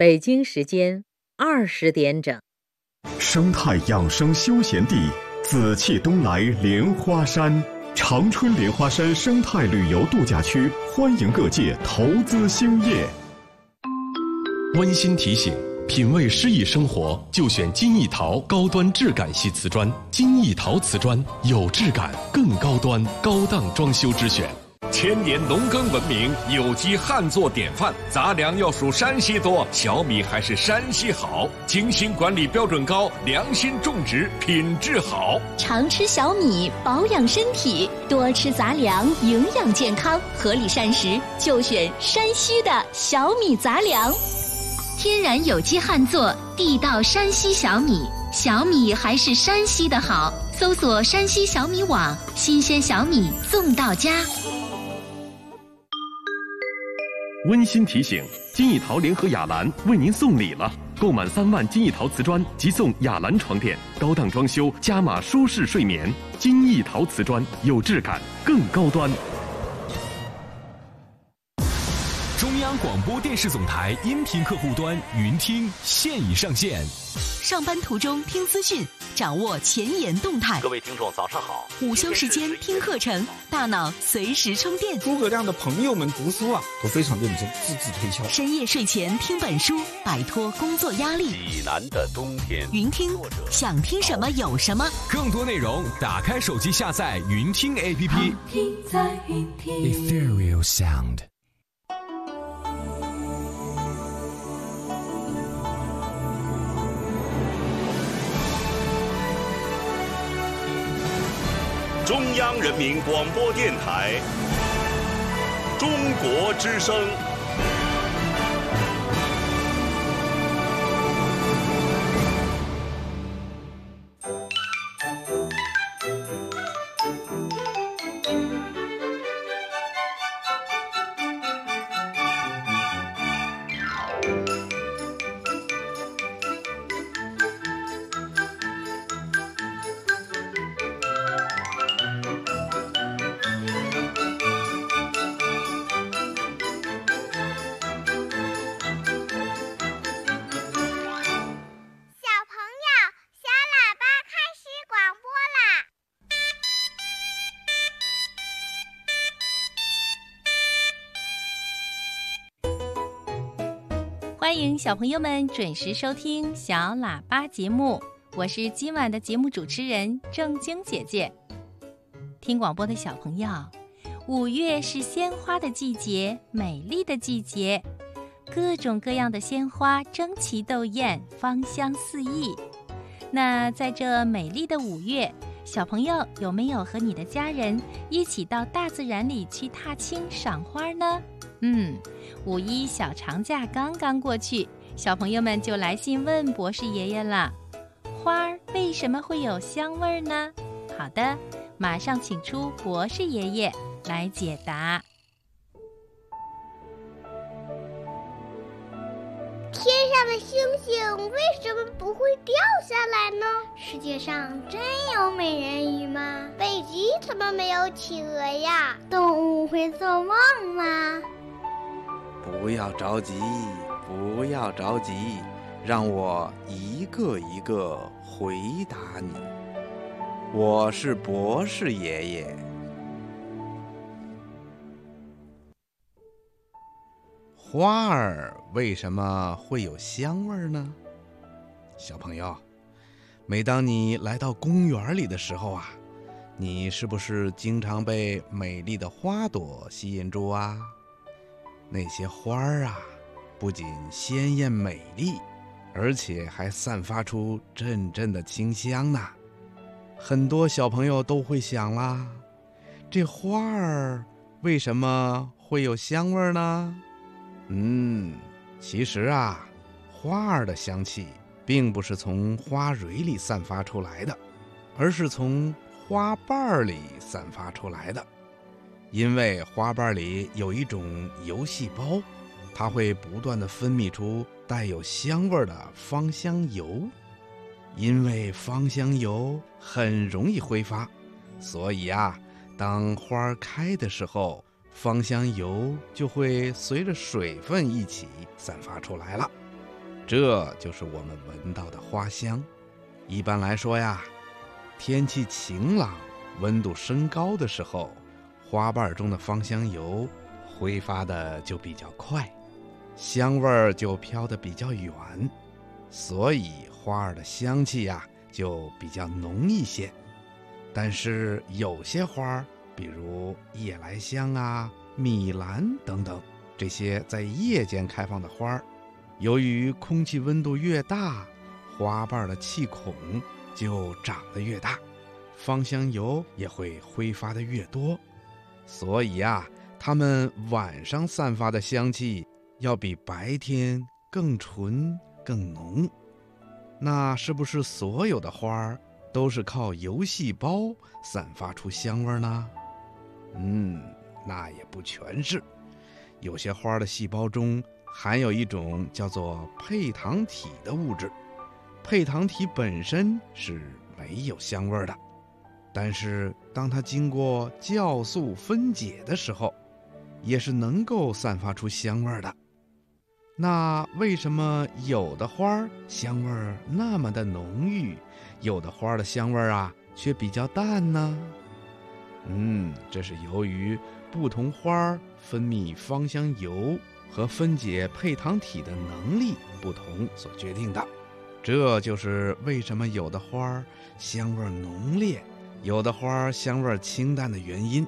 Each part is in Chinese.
北京时间二十点整。生态养生休闲地，紫气东来莲花山，长春莲花山生态旅游度假区欢迎各界投资兴业。温馨提醒：品味诗意生活，就选金艺陶高端质感系瓷砖。金艺陶瓷砖有质感，更高端，高档装修之选。千年农耕文明，有机旱作典范。杂粮要数山西多，小米还是山西好。精心管理标准高，良心种植品质好。常吃小米保养身体，多吃杂粮营养健康，合理膳食就选山西的小米杂粮。天然有机旱作，地道山西小米，小米还是山西的好。搜索山西小米网，新鲜小米送到家。温馨提醒：金艺陶联合雅兰为您送礼了，购买三万金艺陶瓷砖即送雅兰床垫，高档装修加码舒适睡眠。金艺陶瓷砖有质感，更高端。广播电视总台音频客户端云听现已上线。上班途中听资讯，掌握前沿动态。各位听众，早上好。午休时间听课程，大脑随时充电。诸葛亮的朋友们读书啊，都非常认真，字字推敲。深夜睡前听本书，摆脱工作压力。济南的冬天。云听，想听什么有什么。更多内容，打开手机下载云听 APP。听在云听。Ethereal Sound。中央人民广播电台，中国之声。小朋友们准时收听小喇叭节目，我是今晚的节目主持人正晶姐姐。听广播的小朋友，五月是鲜花的季节，美丽的季节，各种各样的鲜花争奇斗艳，芳香四溢。那在这美丽的五月，小朋友有没有和你的家人一起到大自然里去踏青赏花呢？嗯，五一小长假刚刚过去，小朋友们就来信问博士爷爷了：花儿为什么会有香味儿呢？好的，马上请出博士爷爷来解答。天上的星星为什么不会掉下来呢？世界上真有美人鱼吗？北极怎么没有企鹅呀？动物会做梦吗？不要着急，不要着急，让我一个一个回答你。我是博士爷爷。花儿为什么会有香味儿呢？小朋友，每当你来到公园里的时候啊，你是不是经常被美丽的花朵吸引住啊？那些花儿啊，不仅鲜艳美丽，而且还散发出阵阵的清香呢。很多小朋友都会想啦，这花儿为什么会有香味呢？嗯，其实啊，花儿的香气并不是从花蕊里散发出来的，而是从花瓣儿里散发出来的。因为花瓣里有一种油细胞，它会不断的分泌出带有香味的芳香油。因为芳香油很容易挥发，所以啊，当花儿开的时候，芳香油就会随着水分一起散发出来了。这就是我们闻到的花香。一般来说呀，天气晴朗、温度升高的时候，花瓣中的芳香油挥发的就比较快，香味儿就飘得比较远，所以花儿的香气呀就比较浓一些。但是有些花儿，比如夜来香啊、米兰等等，这些在夜间开放的花儿。由于空气温度越大，花瓣的气孔就长得越大，芳香油也会挥发的越多，所以啊，它们晚上散发的香气要比白天更纯更浓。那是不是所有的花儿都是靠油细胞散发出香味呢？嗯，那也不全是，有些花的细胞中。含有一种叫做配糖体的物质，配糖体本身是没有香味的，但是当它经过酵素分解的时候，也是能够散发出香味的。那为什么有的花香味那么的浓郁，有的花的香味啊却比较淡呢？嗯，这是由于不同花分泌芳香油。和分解配糖体的能力不同所决定的，这就是为什么有的花香味浓烈，有的花香味清淡的原因。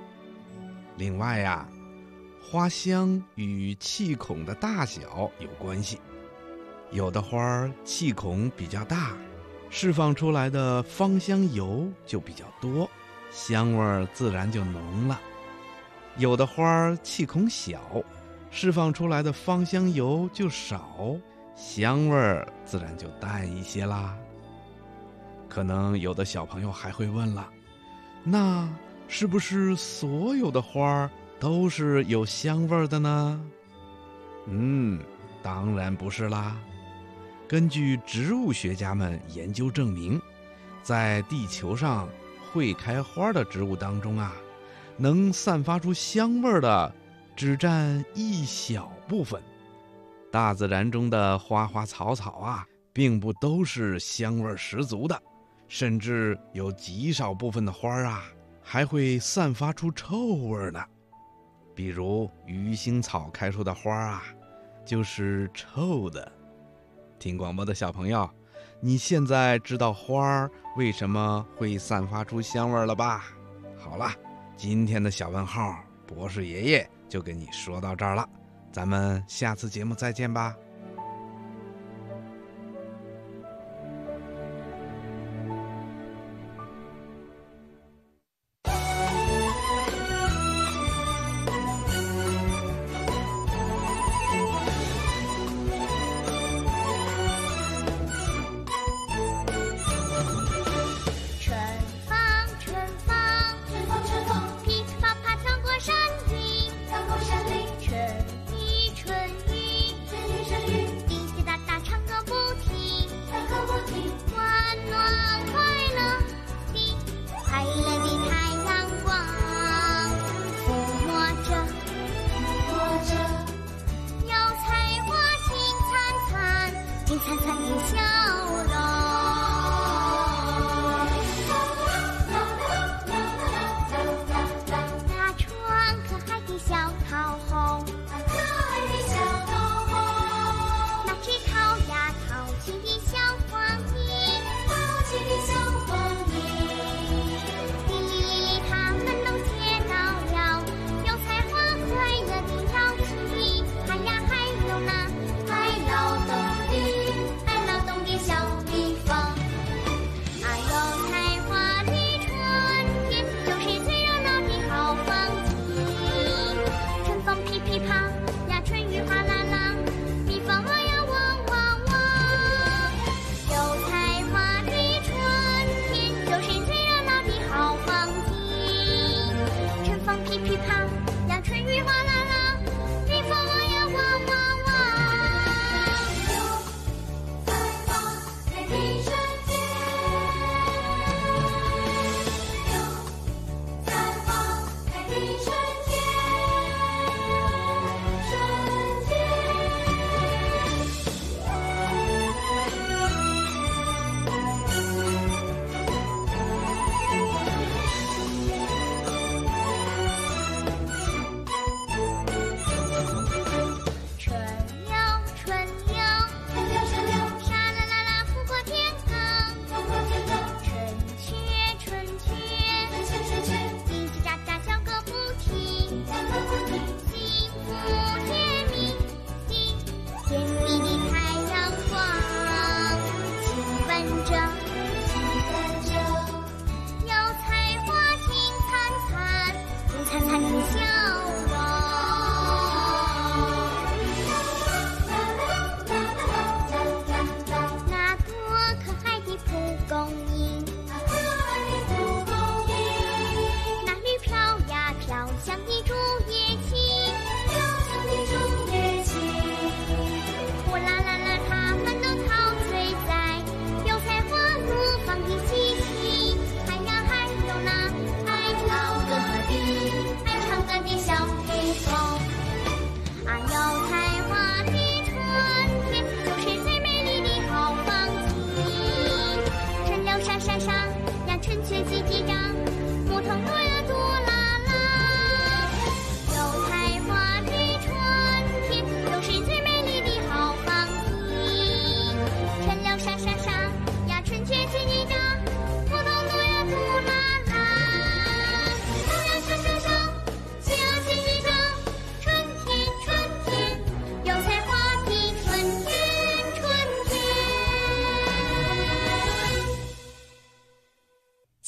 另外呀，花香与气孔的大小有关系，有的花气孔比较大，释放出来的芳香油就比较多，香味自然就浓了；有的花气孔小。释放出来的芳香油就少，香味自然就淡一些啦。可能有的小朋友还会问了，那是不是所有的花儿都是有香味儿的呢？嗯，当然不是啦。根据植物学家们研究证明，在地球上会开花的植物当中啊，能散发出香味儿的。只占一小部分，大自然中的花花草草啊，并不都是香味十足的，甚至有极少部分的花啊，还会散发出臭味呢。比如鱼腥草开出的花啊，就是臭的。听广播的小朋友，你现在知道花儿为什么会散发出香味了吧？好了，今天的小问号，博士爷爷。就跟你说到这儿了，咱们下次节目再见吧。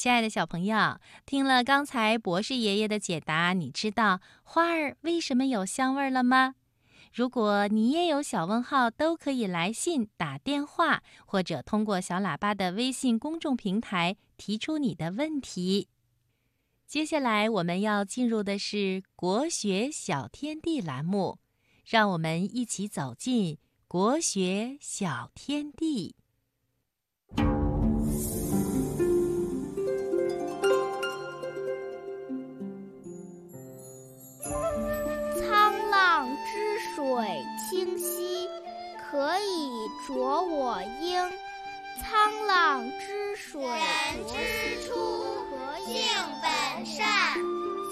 亲爱的小朋友，听了刚才博士爷爷的解答，你知道花儿为什么有香味了吗？如果你也有小问号，都可以来信、打电话，或者通过小喇叭的微信公众平台提出你的问题。接下来我们要进入的是“国学小天地”栏目，让我们一起走进“国学小天地”。水清兮，可以濯我缨。沧浪之水人之初，性本善，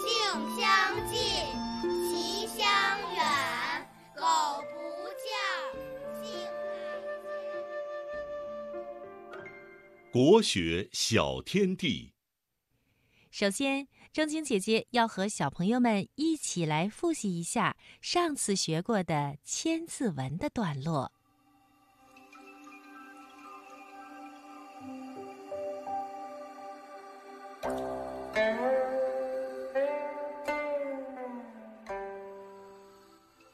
性相近，习相远。苟不教，性乃迁。国学小天地。首先。正晶姐姐要和小朋友们一起来复习一下上次学过的《千字文》的段落。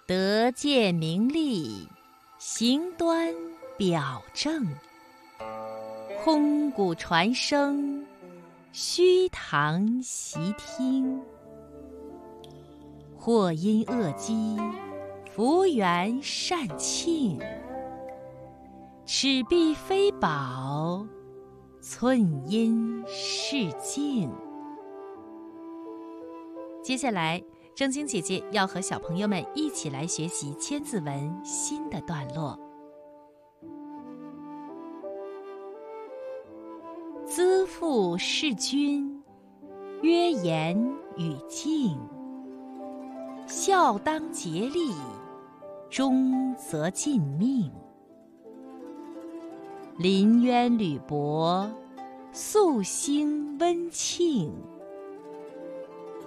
德见名利，行端表正，空谷传声。虚堂习听，或因恶积，福缘善庆。尺璧非宝，寸阴是镜。接下来，正晶姐姐要和小朋友们一起来学习《千字文》新的段落。资父事君，曰严与敬；孝当竭力，忠则尽命。临渊履薄，素兴温庆；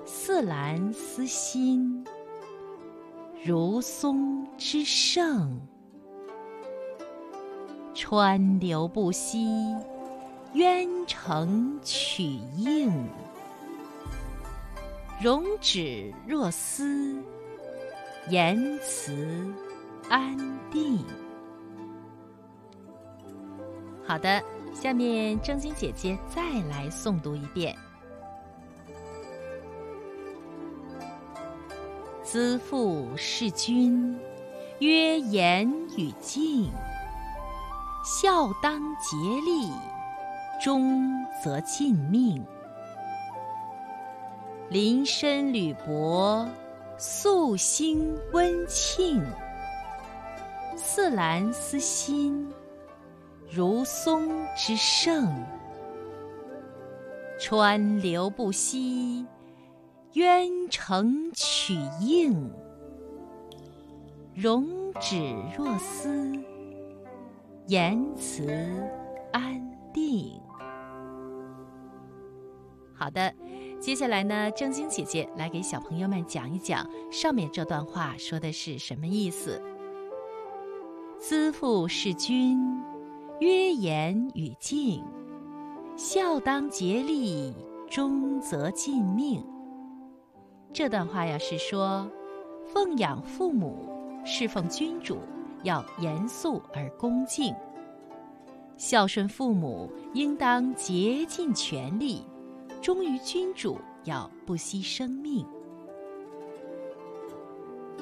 似兰思心，如松之盛。川流不息。渊成曲应，容止若思，言辞安定。好的，下面正晶姐姐再来诵读一遍：资父事君，曰严与敬；孝当竭力。忠则尽命，临深履薄，素兴温庆。似兰思心，如松之盛。川流不息，渊成曲应。容止若思，言辞安定。好的，接下来呢，正晶姐姐来给小朋友们讲一讲上面这段话说的是什么意思。资父事君，曰严与敬；孝当竭力，忠则尽命。这段话呀是说，奉养父母、侍奉君主要严肃而恭敬；孝顺父母应当竭尽全力。忠于君主，要不惜生命。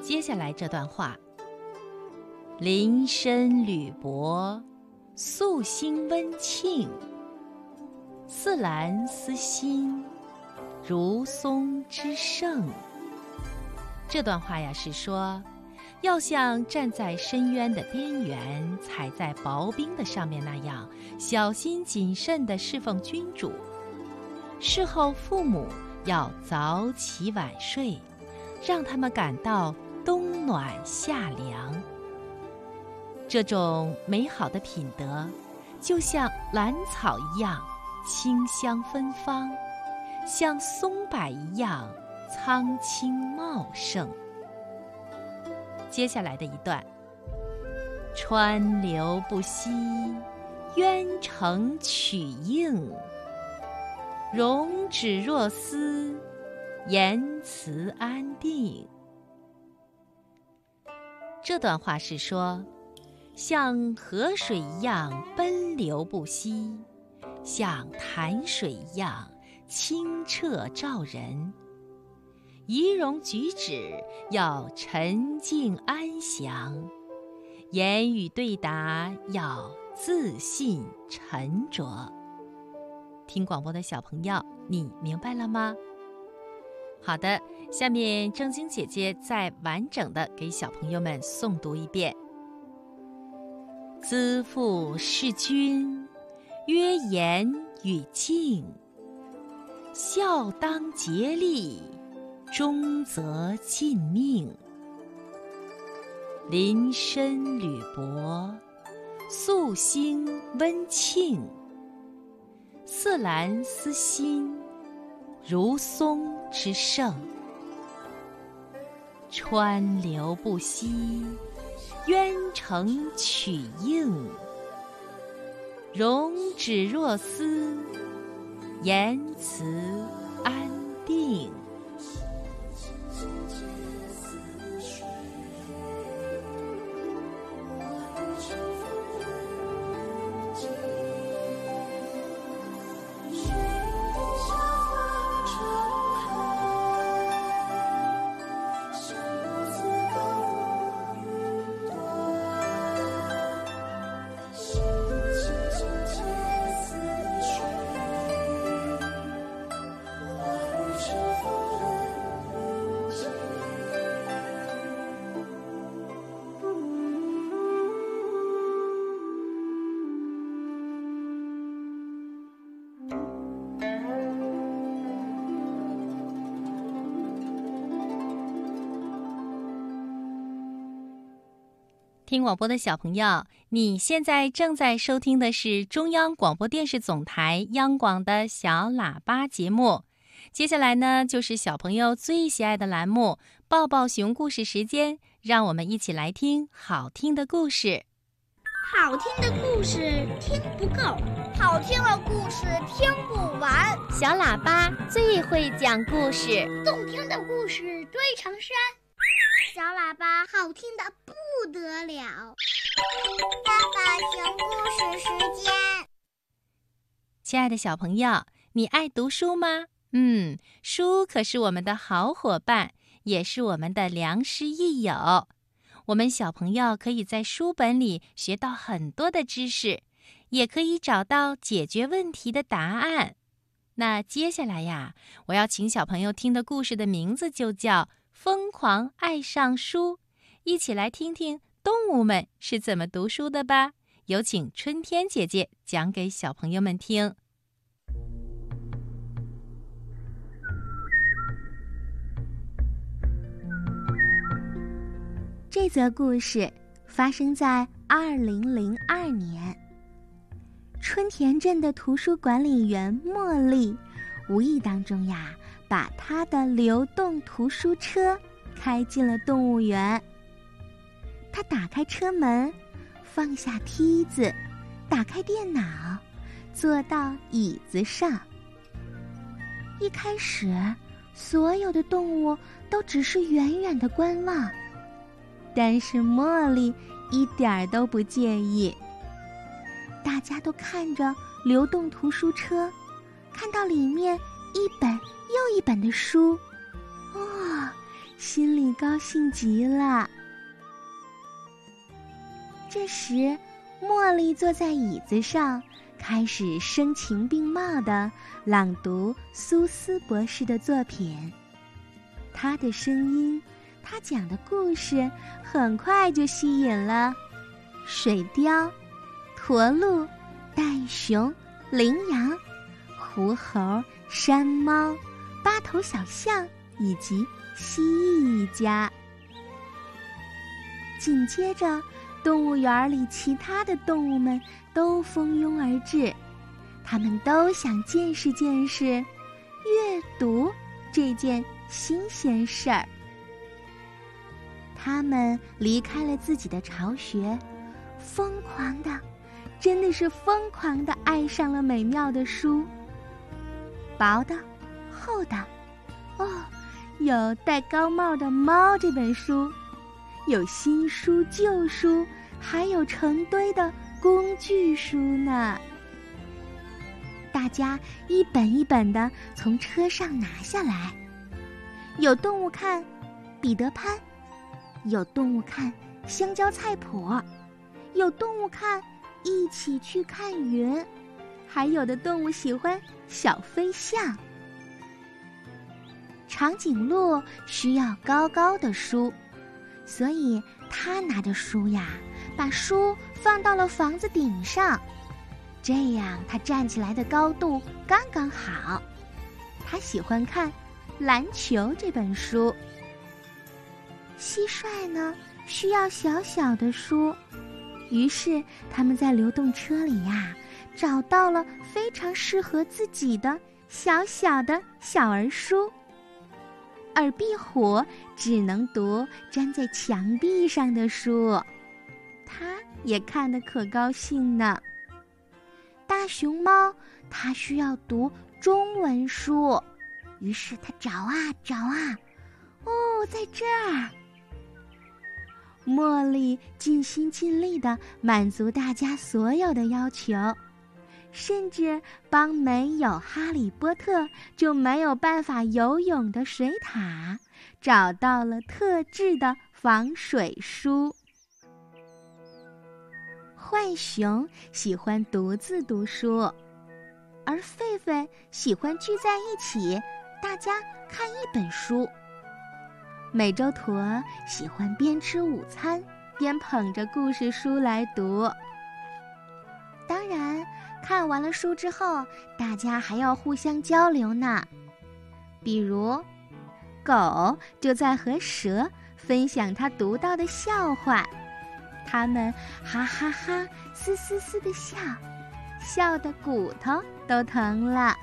接下来这段话：林深履薄，素心温庆；似兰思心，如松之盛。这段话呀，是说，要像站在深渊的边缘，踩在薄冰的上面那样，小心谨慎的侍奉君主。事后，父母要早起晚睡，让他们感到冬暖夏凉。这种美好的品德，就像兰草一样清香芬芳，像松柏一样苍青茂盛。接下来的一段：川流不息，渊成曲应。容止若思，言辞安定。这段话是说，像河水一样奔流不息，像潭水一样清澈照人。仪容举止要沉静安详，言语对答要自信沉着。听广播的小朋友，你明白了吗？好的，下面正晶姐姐再完整的给小朋友们诵读一遍：“资父事君，曰严与敬，孝当竭力，忠则尽命。临深履薄，素兴温庆，似兰思心。”如松之盛，川流不息，渊成曲应。容止若思，言辞安定。听广播的小朋友，你现在正在收听的是中央广播电视总台央广的小喇叭节目。接下来呢，就是小朋友最喜爱的栏目——抱抱熊故事时间。让我们一起来听好听的故事。好听的故事听不够，好听的故事听不完。小喇叭最会讲故事，动听的故事堆成山。小喇叭好听的不得了，爸爸讲故事时间。亲爱的小朋友，你爱读书吗？嗯，书可是我们的好伙伴，也是我们的良师益友。我们小朋友可以在书本里学到很多的知识，也可以找到解决问题的答案。那接下来呀，我要请小朋友听的故事的名字就叫。疯狂爱上书，一起来听听动物们是怎么读书的吧。有请春天姐姐讲给小朋友们听。这则故事发生在二零零二年，春田镇的图书管理员茉莉，无意当中呀。把他的流动图书车开进了动物园。他打开车门，放下梯子，打开电脑，坐到椅子上。一开始，所有的动物都只是远远的观望，但是茉莉一点儿都不介意。大家都看着流动图书车，看到里面一本。又一本的书，哇，心里高兴极了。这时，茉莉坐在椅子上，开始声情并茂的朗读苏斯博士的作品。他的声音，他讲的故事，很快就吸引了水貂、驼鹿、袋熊、羚羊、狐猴、山猫。八头小象以及蜥蜴一家。紧接着，动物园里其他的动物们都蜂拥而至，他们都想见识见识阅读这件新鲜事儿。他们离开了自己的巢穴，疯狂的，真的是疯狂的爱上了美妙的书。薄的、厚的，哦，有戴高帽的猫这本书，有新书旧书，还有成堆的工具书呢。大家一本一本的从车上拿下来，有动物看，彼得潘；有动物看，香蕉菜谱；有动物看，一起去看云；还有的动物喜欢小飞象。长颈鹿需要高高的书，所以它拿着书呀，把书放到了房子顶上。这样，它站起来的高度刚刚好。它喜欢看《篮球》这本书。蟋蟀呢，需要小小的书，于是他们在流动车里呀，找到了非常适合自己的小小的小儿书。而壁虎只能读粘在墙壁上的书，它也看得可高兴呢。大熊猫，它需要读中文书，于是它找啊找啊，哦，在这儿。茉莉尽心尽力的满足大家所有的要求，甚至帮没有哈利波特就没有办法游泳的水獭找到了特制的防水书。浣熊喜欢独自读书，而狒狒喜欢聚在一起，大家看一本书。美洲驼喜欢边吃午餐边捧着故事书来读。当然，看完了书之后，大家还要互相交流呢。比如，狗就在和蛇分享它读到的笑话。他们哈哈哈，嘶嘶嘶的笑，笑得骨头都疼了。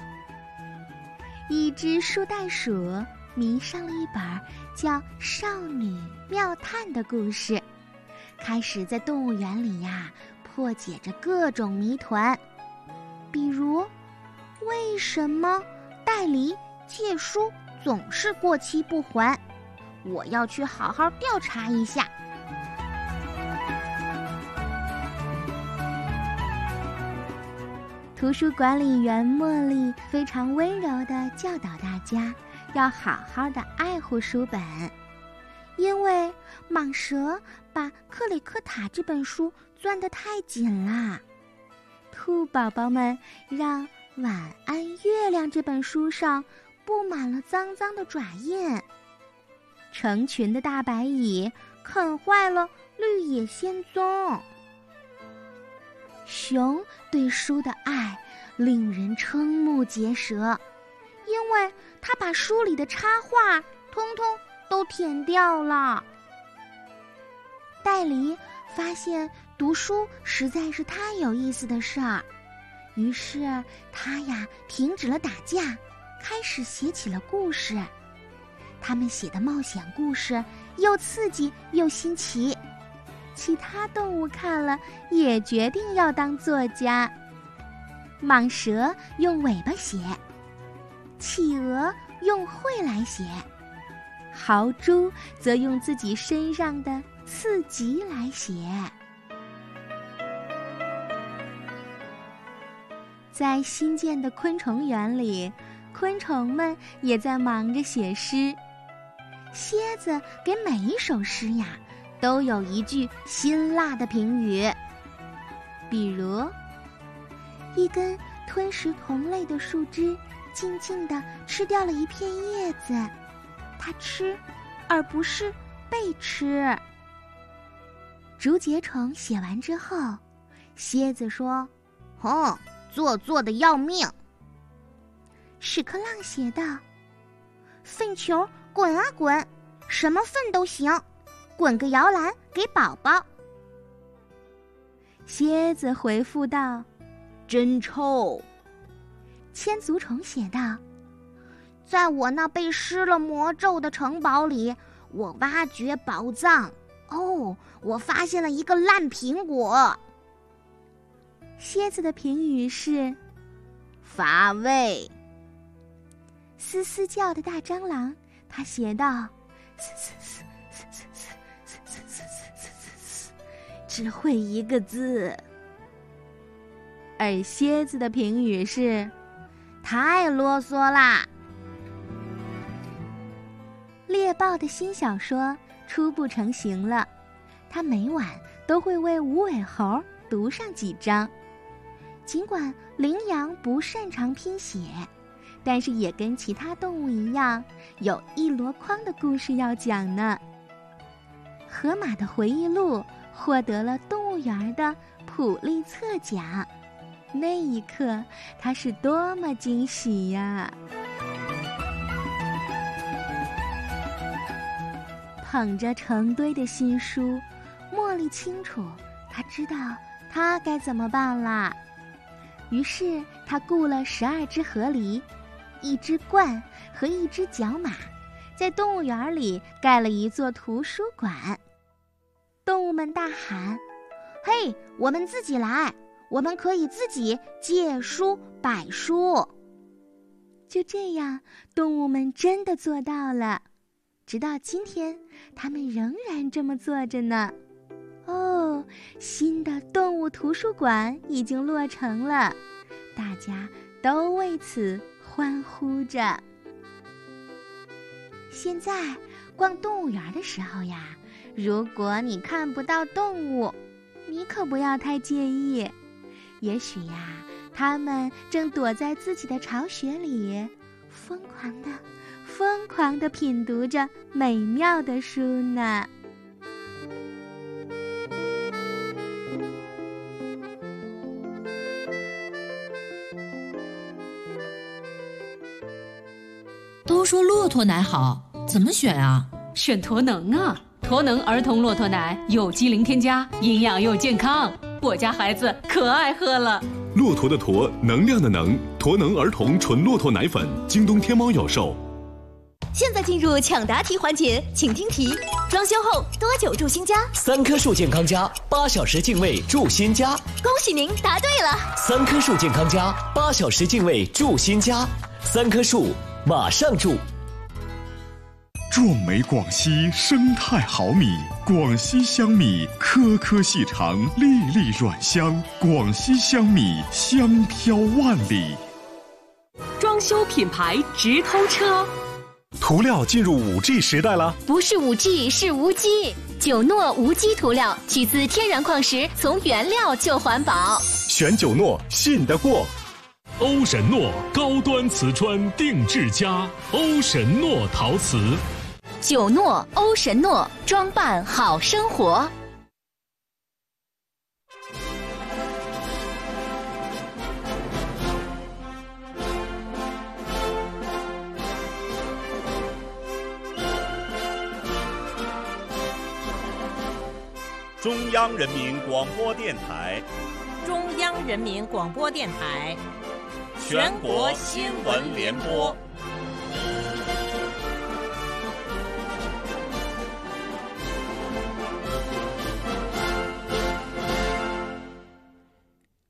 一只树袋鼠迷上了一本叫《少女妙探》的故事，开始在动物园里呀破解着各种谜团，比如为什么代理借书总是过期不还？我要去好好调查一下。图书管理员茉莉非常温柔地教导大家，要好好的爱护书本，因为蟒蛇把《克里克塔》这本书攥得太紧啦。兔宝宝们让《晚安月亮》这本书上布满了脏脏的爪印。成群的大白蚁啃坏了《绿野仙踪》。熊对书的爱令人瞠目结舌，因为他把书里的插画通通都舔掉了。戴梨发现读书实在是太有意思的事儿，于是他呀停止了打架，开始写起了故事。他们写的冒险故事又刺激又新奇。其他动物看了也决定要当作家。蟒蛇用尾巴写，企鹅用喙来写，豪猪则用自己身上的刺棘来写。在新建的昆虫园里，昆虫们也在忙着写诗。蝎子给每一首诗呀。都有一句辛辣的评语，比如：一根吞食同类的树枝，静静地吃掉了一片叶子，它吃，而不是被吃。竹节虫写完之后，蝎子说：“哼，做作的要命。”屎壳郎写道：“粪球滚啊滚，什么粪都行。”滚个摇篮给宝宝。蝎子回复道：“真臭。”千足虫写道：“在我那被施了魔咒的城堡里，我挖掘宝藏。哦，我发现了一个烂苹果。”蝎子的评语是：乏味。嘶嘶叫的大蟑螂，他写道：“嘶嘶嘶嘶嘶嘶嘶嘶嘶嘶嘶嘶，只会一个字。”而蝎子的评语是：“太啰嗦啦。”猎豹的新小说初步成型了，他每晚都会为无尾猴读上几章。尽管羚羊不擅长拼写，但是也跟其他动物一样，有一箩筐的故事要讲呢。河马的回忆录获得了动物园的普利策奖，那一刻他是多么惊喜呀！捧着成堆的新书，茉莉清楚，他知道他该怎么办啦。于是他雇了十二只河狸、一只鹳和一只角马，在动物园里盖了一座图书馆。动物们大喊：“嘿，我们自己来！我们可以自己借书、摆书。”就这样，动物们真的做到了。直到今天，他们仍然这么做着呢。哦，新的动物图书馆已经落成了，大家都为此欢呼着。现在逛动物园的时候呀，如果你看不到动物，你可不要太介意。也许呀，它们正躲在自己的巢穴里，疯狂的。疯狂的品读着美妙的书呢。都说骆驼奶好，怎么选啊？选驼能啊！驼能儿童骆驼奶有机零添加，营养又健康，我家孩子可爱喝了。骆驼的驼，能量的能，驼能儿童纯骆驼奶粉，京东、天猫有售。现在进入抢答题环节，请听题：装修后多久住新家？三棵树健康家，八小时净位住新家。恭喜您答对了！三棵树健康家，八小时净位住新家。三棵树，马上住。壮美广西生态好米，广西香米颗颗细长，粒粒软香。广西香米香飘万里。装修品牌直通车。涂料进入五 G 时代了，不是五 G 是无机九诺无机涂料，取自天然矿石，从原料就环保。选九诺，信得过。欧神诺高端瓷砖定制家，欧神诺陶瓷。九诺欧神诺装扮好生活。中央人民广播电台，中央人民广播电台，全国新闻联播。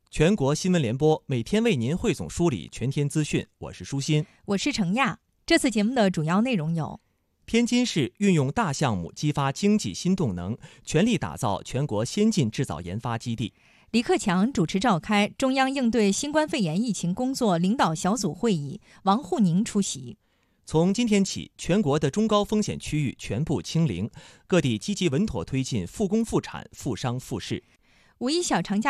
全国新闻联播每天为您汇总梳理全天资讯，我是舒心，我是程亚。这次节目的主要内容有。天津市运用大项目激发经济新动能，全力打造全国先进制造研发基地。李克强主持召开中央应对新冠肺炎疫情工作领导小组会议，王沪宁出席。从今天起，全国的中高风险区域全部清零，各地积极稳妥推进复工复产、复商复市。五一小长假。